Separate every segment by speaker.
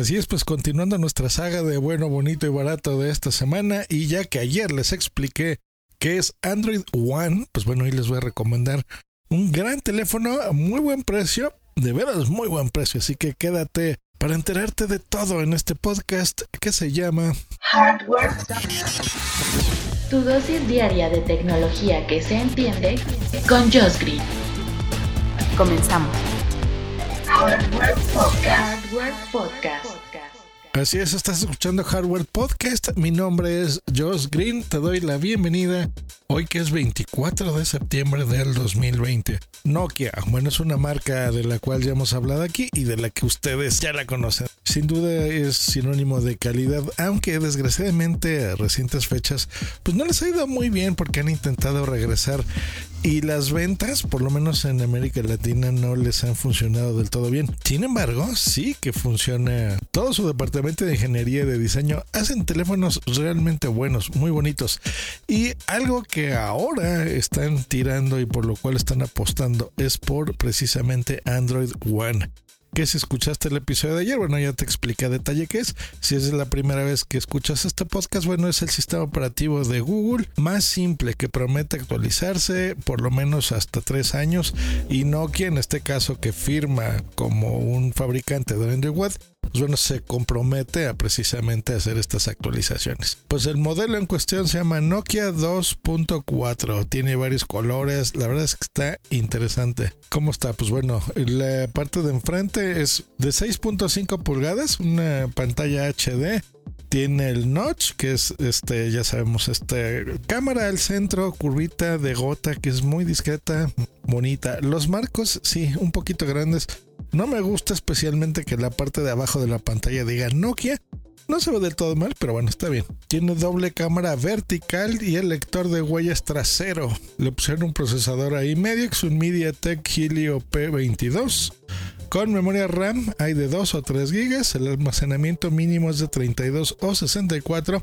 Speaker 1: Así es, pues continuando nuestra saga de bueno, bonito y barato de esta semana, y ya que ayer les expliqué qué es Android One, pues bueno, hoy les voy a recomendar un gran teléfono a muy buen precio, de veras muy buen precio, así que quédate para enterarte de todo en este podcast que se llama
Speaker 2: Hardware. Tu dosis diaria de tecnología que se entiende con Josh Green. Comenzamos. Hardware Podcast.
Speaker 1: Así es, estás escuchando Hardware Podcast. Mi nombre es Josh Green. Te doy la bienvenida hoy que es 24 de septiembre del 2020. Nokia, bueno, es una marca de la cual ya hemos hablado aquí y de la que ustedes ya la conocen. Sin duda es sinónimo de calidad, aunque desgraciadamente a recientes fechas pues no les ha ido muy bien porque han intentado regresar y las ventas, por lo menos en América Latina, no les han funcionado del todo bien. Sin embargo, sí que funciona todo su departamento de ingeniería y de diseño. Hacen teléfonos realmente buenos, muy bonitos. Y algo que ahora están tirando y por lo cual están apostando es por precisamente Android One que si escuchaste el episodio de ayer, bueno, ya te expliqué a detalle qué es. Si es la primera vez que escuchas este podcast, bueno, es el sistema operativo de Google más simple que promete actualizarse por lo menos hasta tres años y Nokia, en este caso, que firma como un fabricante de Android pues bueno, se compromete a precisamente hacer estas actualizaciones. Pues el modelo en cuestión se llama Nokia 2.4, tiene varios colores, la verdad es que está interesante. ¿Cómo está? Pues bueno, la parte de enfrente es de 6.5 pulgadas, una pantalla HD tiene el notch, que es este, ya sabemos, este cámara al centro, curvita de gota, que es muy discreta, bonita. Los marcos, sí, un poquito grandes. No me gusta especialmente que la parte de abajo de la pantalla diga Nokia. No se ve del todo mal, pero bueno, está bien. Tiene doble cámara vertical y el lector de huellas trasero. Le pusieron un procesador ahí medio, es un MediaTek Helio P22 con memoria RAM hay de 2 o 3 GB, el almacenamiento mínimo es de 32 o 64.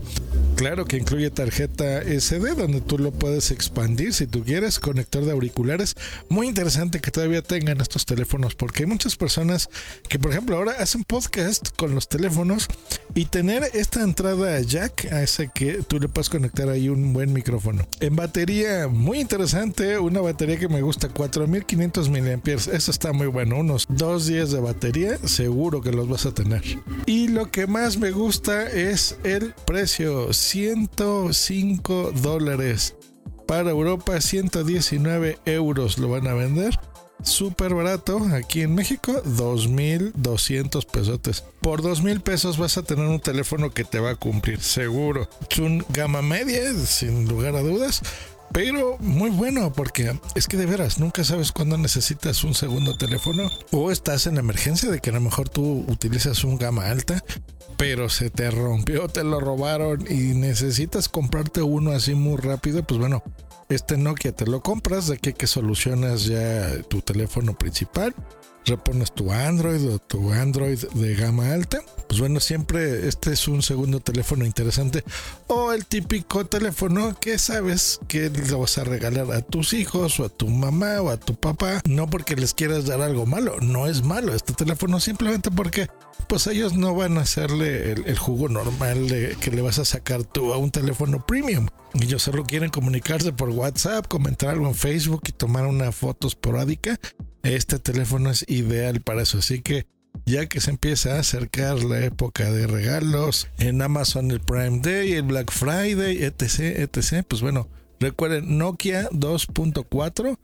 Speaker 1: Claro que incluye tarjeta SD donde tú lo puedes expandir si tú quieres, conector de auriculares. Muy interesante que todavía tengan estos teléfonos porque hay muchas personas que por ejemplo ahora hacen podcast con los teléfonos y tener esta entrada jack hace que tú le puedas conectar ahí un buen micrófono. En batería, muy interesante, una batería que me gusta, 4500 mAh. Eso está muy bueno, unos 2 días de batería, seguro que los vas a tener. Y lo que más me gusta es el precio, 105 dólares. Para Europa 119 euros lo van a vender. Súper barato. Aquí en México 2.200 pesotes. Por 2.000 pesos vas a tener un teléfono que te va a cumplir, seguro. Es un gama media, sin lugar a dudas pero muy bueno porque es que de veras nunca sabes cuándo necesitas un segundo teléfono o estás en emergencia de que a lo mejor tú utilizas un gama alta pero se te rompió, te lo robaron y necesitas comprarte uno así muy rápido, pues bueno, este Nokia te lo compras, de aquí que solucionas ya tu teléfono principal repones tu Android o tu Android de gama alta. Pues bueno, siempre este es un segundo teléfono interesante o el típico teléfono que sabes que le vas a regalar a tus hijos o a tu mamá o a tu papá, no porque les quieras dar algo malo, no es malo este teléfono simplemente porque pues ellos no van a hacerle el, jugo normal que le vas a sacar tú a un teléfono premium. Ellos solo quieren comunicarse por WhatsApp, comentar algo en Facebook y tomar una foto esporádica este teléfono es ideal para eso. Así que ya que se empieza a acercar la época de regalos en Amazon el Prime Day, el Black Friday, etc, etc, pues bueno, recuerden Nokia 2.4,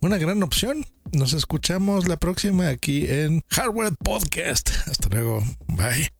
Speaker 1: una gran opción. Nos escuchamos la próxima aquí en Hardware Podcast. Hasta luego. Bye.